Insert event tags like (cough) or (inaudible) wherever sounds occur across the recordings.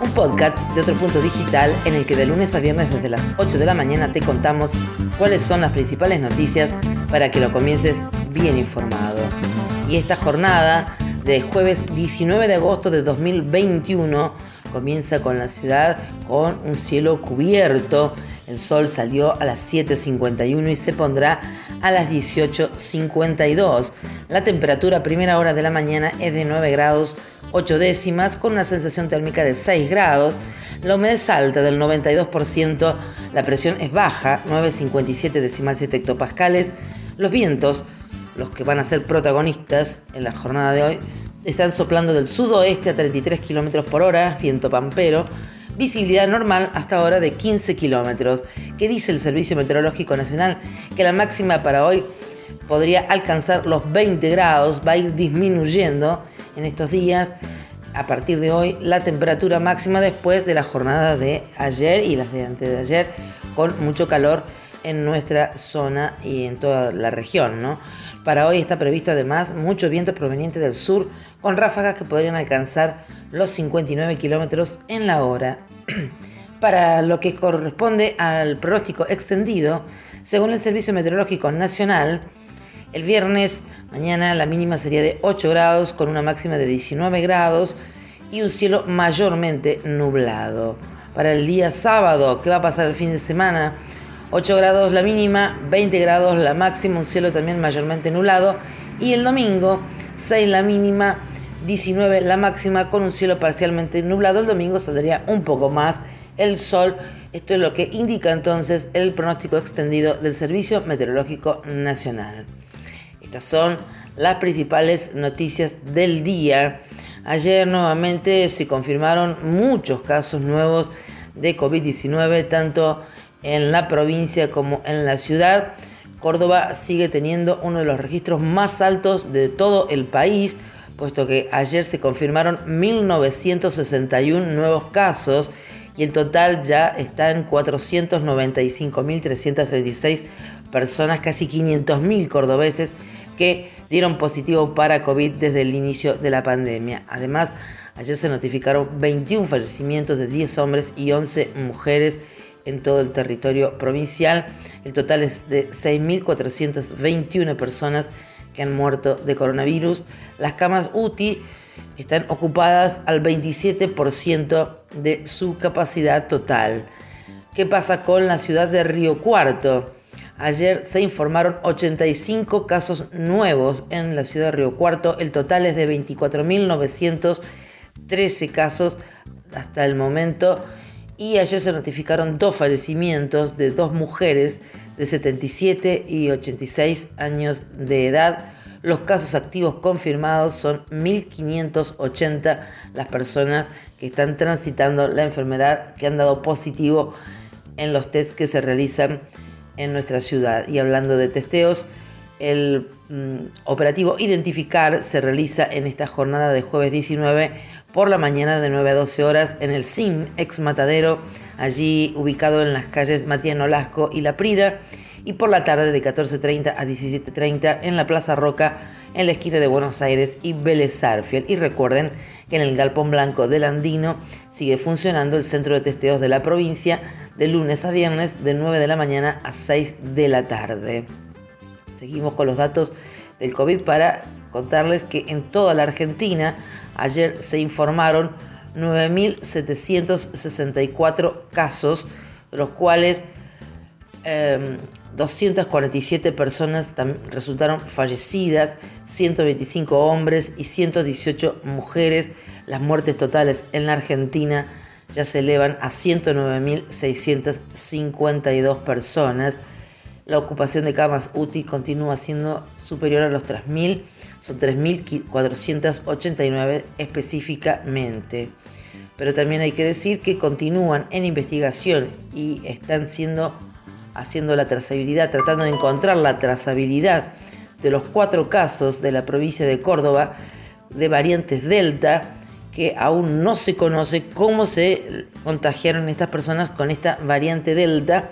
un podcast de otro punto digital en el que de lunes a viernes desde las 8 de la mañana te contamos cuáles son las principales noticias para que lo comiences bien informado. Y esta jornada de jueves 19 de agosto de 2021 comienza con la ciudad con un cielo cubierto. El sol salió a las 7.51 y se pondrá a las 18.52. La temperatura a primera hora de la mañana es de 9 grados 8 décimas con una sensación térmica de 6 grados. La humedad es alta del 92%, la presión es baja, 9,57 decimal 7 hectopascales. Los vientos, los que van a ser protagonistas en la jornada de hoy, están soplando del sudoeste a 33 kilómetros por hora, viento pampero. Visibilidad normal hasta ahora de 15 kilómetros. ¿Qué dice el Servicio Meteorológico Nacional? Que la máxima para hoy podría alcanzar los 20 grados, va a ir disminuyendo en estos días. A partir de hoy, la temperatura máxima después de la jornada de ayer y las de antes de ayer, con mucho calor en nuestra zona y en toda la región. ¿no? Para hoy está previsto además mucho viento proveniente del sur, con ráfagas que podrían alcanzar los 59 kilómetros en la hora. (clears throat) Para lo que corresponde al pronóstico extendido, según el Servicio Meteorológico Nacional, el viernes, mañana, la mínima sería de 8 grados con una máxima de 19 grados y un cielo mayormente nublado. Para el día sábado, ¿qué va a pasar el fin de semana? 8 grados la mínima, 20 grados la máxima, un cielo también mayormente nublado. Y el domingo, 6 la mínima, 19 la máxima, con un cielo parcialmente nublado. El domingo saldría un poco más el sol. Esto es lo que indica entonces el pronóstico extendido del Servicio Meteorológico Nacional. Estas son las principales noticias del día. Ayer nuevamente se confirmaron muchos casos nuevos de COVID-19, tanto en la provincia como en la ciudad. Córdoba sigue teniendo uno de los registros más altos de todo el país, puesto que ayer se confirmaron 1.961 nuevos casos y el total ya está en 495.336 personas, casi 500.000 cordobeses que dieron positivo para COVID desde el inicio de la pandemia. Además, ayer se notificaron 21 fallecimientos de 10 hombres y 11 mujeres en todo el territorio provincial. El total es de 6.421 personas que han muerto de coronavirus. Las camas UTI están ocupadas al 27% de su capacidad total. ¿Qué pasa con la ciudad de Río Cuarto? Ayer se informaron 85 casos nuevos en la ciudad de Río Cuarto. El total es de 24.913 casos hasta el momento. Y ayer se notificaron dos fallecimientos de dos mujeres de 77 y 86 años de edad. Los casos activos confirmados son 1.580 las personas que están transitando la enfermedad, que han dado positivo en los test que se realizan en nuestra ciudad. Y hablando de testeos, el operativo Identificar se realiza en esta jornada de jueves 19 por la mañana de 9 a 12 horas en el SIM ex Matadero, allí ubicado en las calles Matías Nolasco y La Prida, y por la tarde de 14.30 a 17.30 en la Plaza Roca, en la esquina de Buenos Aires y Vélez Y recuerden que en el Galpón Blanco del Andino sigue funcionando el centro de testeos de la provincia de lunes a viernes de 9 de la mañana a 6 de la tarde. Seguimos con los datos del COVID para contarles que en toda la Argentina ayer se informaron 9.764 casos, de los cuales 247 em, personas resultaron fallecidas, 125 hombres y 118 mujeres. Las muertes totales en la Argentina ya se elevan a 109.652 personas. La ocupación de camas UTI continúa siendo superior a los 3.000, son 3.489 específicamente. Pero también hay que decir que continúan en investigación y están siendo haciendo la trazabilidad, tratando de encontrar la trazabilidad de los cuatro casos de la provincia de Córdoba de variantes Delta que aún no se conoce cómo se contagiaron estas personas con esta variante Delta,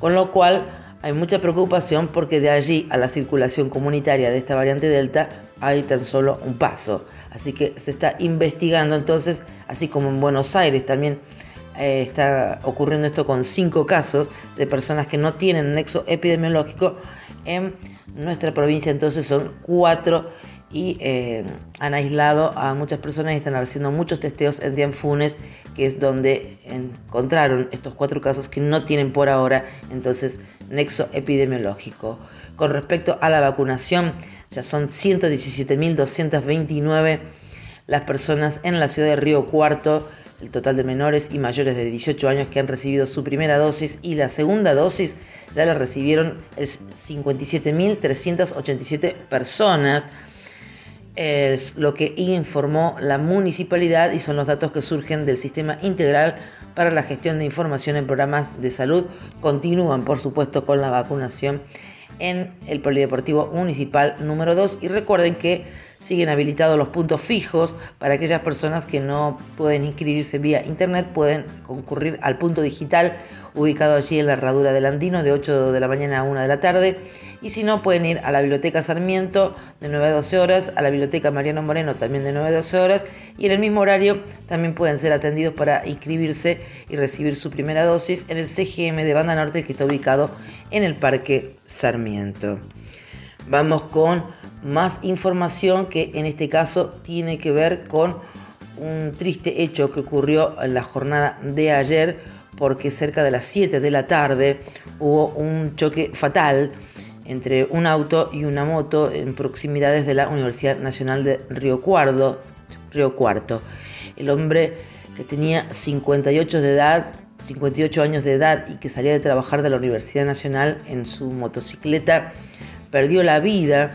con lo cual hay mucha preocupación porque de allí a la circulación comunitaria de esta variante Delta hay tan solo un paso. Así que se está investigando entonces, así como en Buenos Aires también eh, está ocurriendo esto con cinco casos de personas que no tienen nexo epidemiológico. En nuestra provincia entonces son cuatro y eh, han aislado a muchas personas y están haciendo muchos testeos en Dianfunes, que es donde encontraron estos cuatro casos que no tienen por ahora entonces nexo epidemiológico. Con respecto a la vacunación, ya son 117.229 las personas en la ciudad de Río Cuarto el total de menores y mayores de 18 años que han recibido su primera dosis y la segunda dosis ya la recibieron 57.387 personas. Es lo que informó la municipalidad y son los datos que surgen del sistema integral para la gestión de información en programas de salud. Continúan, por supuesto, con la vacunación en el Polideportivo Municipal número 2 y recuerden que siguen habilitados los puntos fijos para aquellas personas que no pueden inscribirse vía internet, pueden concurrir al punto digital ubicado allí en la herradura del Andino de 8 de la mañana a 1 de la tarde. Y si no, pueden ir a la Biblioteca Sarmiento de 9 a 12 horas, a la Biblioteca Mariano Moreno también de 9 a 12 horas. Y en el mismo horario también pueden ser atendidos para inscribirse y recibir su primera dosis en el CGM de Banda Norte que está ubicado en el Parque Sarmiento. Vamos con más información que en este caso tiene que ver con un triste hecho que ocurrió en la jornada de ayer porque cerca de las 7 de la tarde hubo un choque fatal entre un auto y una moto en proximidades de la Universidad Nacional de Río Cuarto. Río Cuarto. El hombre que tenía 58 de edad, 58 años de edad y que salía de trabajar de la Universidad Nacional en su motocicleta perdió la vida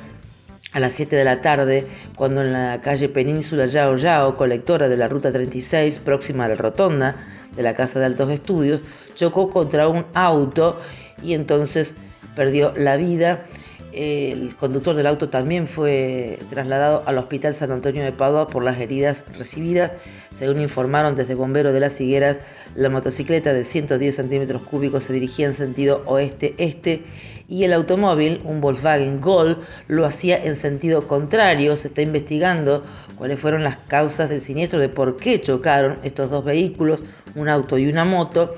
a las 7 de la tarde, cuando en la calle Península Yao Yao, colectora de la Ruta 36, próxima a la rotonda de la Casa de Altos Estudios, chocó contra un auto y entonces perdió la vida. El conductor del auto también fue trasladado al Hospital San Antonio de Padua por las heridas recibidas. Según informaron desde Bomberos de las Higueras, la motocicleta de 110 centímetros cúbicos se dirigía en sentido oeste-este y el automóvil, un Volkswagen Gol, lo hacía en sentido contrario. Se está investigando cuáles fueron las causas del siniestro, de por qué chocaron estos dos vehículos, un auto y una moto.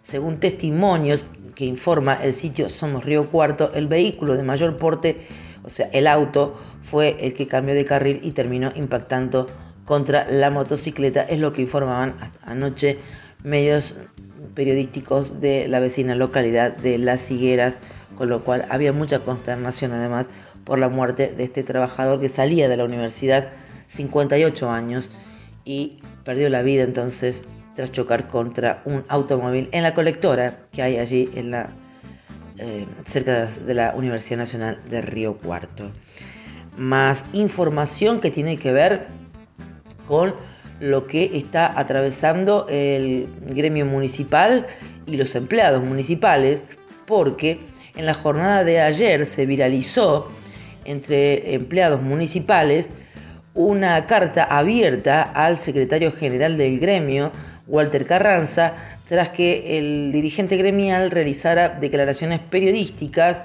Según testimonios que informa el sitio Somos Río Cuarto, el vehículo de mayor porte, o sea, el auto, fue el que cambió de carril y terminó impactando contra la motocicleta. Es lo que informaban anoche medios periodísticos de la vecina localidad de Las Higueras, con lo cual había mucha consternación además por la muerte de este trabajador que salía de la universidad 58 años y perdió la vida entonces tras chocar contra un automóvil en la colectora que hay allí en la, eh, cerca de la Universidad Nacional de Río Cuarto. Más información que tiene que ver con lo que está atravesando el gremio municipal y los empleados municipales, porque en la jornada de ayer se viralizó entre empleados municipales una carta abierta al secretario general del gremio, Walter Carranza, tras que el dirigente gremial realizara declaraciones periodísticas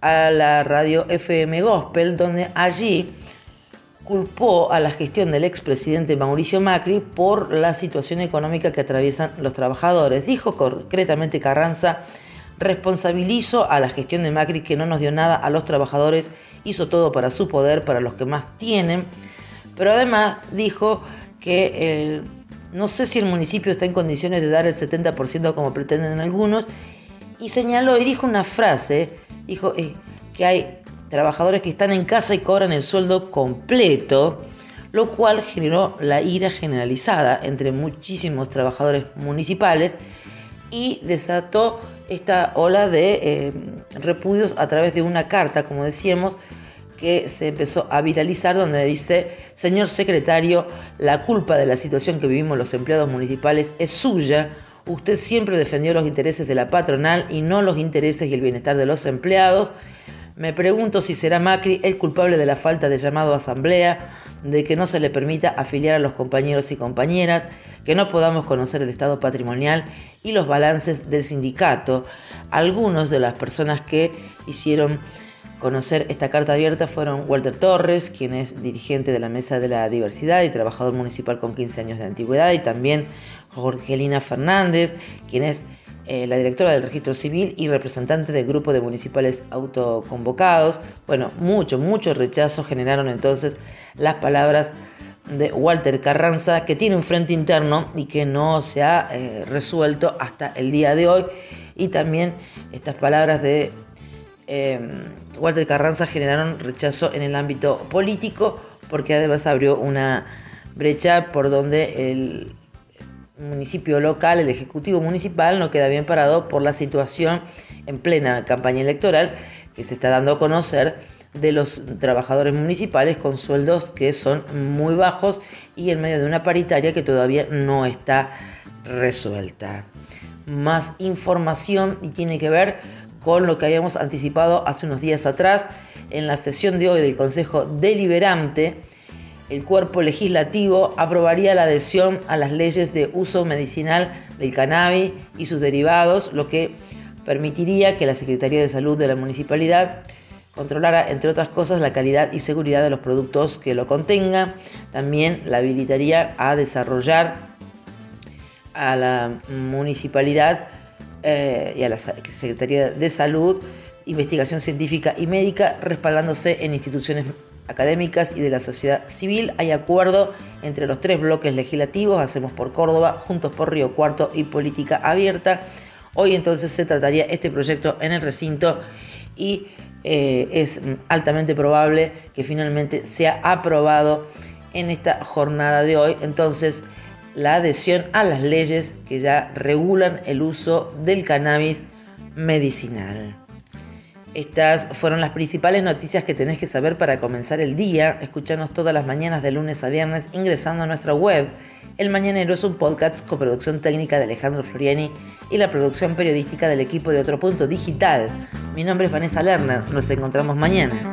a la radio FM Gospel, donde allí culpó a la gestión del expresidente Mauricio Macri por la situación económica que atraviesan los trabajadores. Dijo concretamente Carranza, responsabilizo a la gestión de Macri que no nos dio nada a los trabajadores, hizo todo para su poder, para los que más tienen, pero además dijo que el no sé si el municipio está en condiciones de dar el 70% como pretenden algunos. Y señaló y dijo una frase, dijo eh, que hay trabajadores que están en casa y cobran el sueldo completo, lo cual generó la ira generalizada entre muchísimos trabajadores municipales y desató esta ola de eh, repudios a través de una carta, como decíamos, que se empezó a viralizar donde dice, señor secretario, la culpa de la situación que vivimos los empleados municipales es suya. Usted siempre defendió los intereses de la patronal y no los intereses y el bienestar de los empleados. Me pregunto si será Macri el culpable de la falta de llamado a asamblea, de que no se le permita afiliar a los compañeros y compañeras, que no podamos conocer el estado patrimonial y los balances del sindicato. Algunos de las personas que hicieron conocer esta carta abierta fueron Walter Torres, quien es dirigente de la Mesa de la Diversidad y trabajador municipal con 15 años de antigüedad, y también Jorgelina Fernández, quien es eh, la directora del registro civil y representante del grupo de municipales autoconvocados. Bueno, mucho, mucho rechazo generaron entonces las palabras de Walter Carranza, que tiene un frente interno y que no se ha eh, resuelto hasta el día de hoy. Y también estas palabras de Em, Walter Carranza generaron rechazo en el ámbito político porque además abrió una brecha por donde el municipio local, el ejecutivo municipal, no queda bien parado por la situación en plena campaña electoral que se está dando a conocer de los trabajadores municipales con sueldos que son muy bajos y en medio de una paritaria que todavía no está resuelta. Más información y tiene que ver con lo que habíamos anticipado hace unos días atrás en la sesión de hoy del Consejo Deliberante. El cuerpo legislativo aprobaría la adhesión a las leyes de uso medicinal del cannabis y sus derivados, lo que permitiría que la Secretaría de Salud de la municipalidad controlara, entre otras cosas, la calidad y seguridad de los productos que lo contengan. También la habilitaría a desarrollar a la municipalidad eh, y a la Secretaría de Salud, Investigación Científica y Médica, respaldándose en instituciones académicas y de la sociedad civil. Hay acuerdo entre los tres bloques legislativos, Hacemos por Córdoba, Juntos por Río Cuarto y Política Abierta. Hoy entonces se trataría este proyecto en el recinto y eh, es altamente probable que finalmente sea aprobado en esta jornada de hoy. Entonces, la adhesión a las leyes que ya regulan el uso del cannabis medicinal. Estas fueron las principales noticias que tenés que saber para comenzar el día. Escuchanos todas las mañanas de lunes a viernes ingresando a nuestra web. El Mañanero es un podcast con producción técnica de Alejandro Floriani y la producción periodística del equipo de Otro Punto Digital. Mi nombre es Vanessa Lerner. Nos encontramos mañana.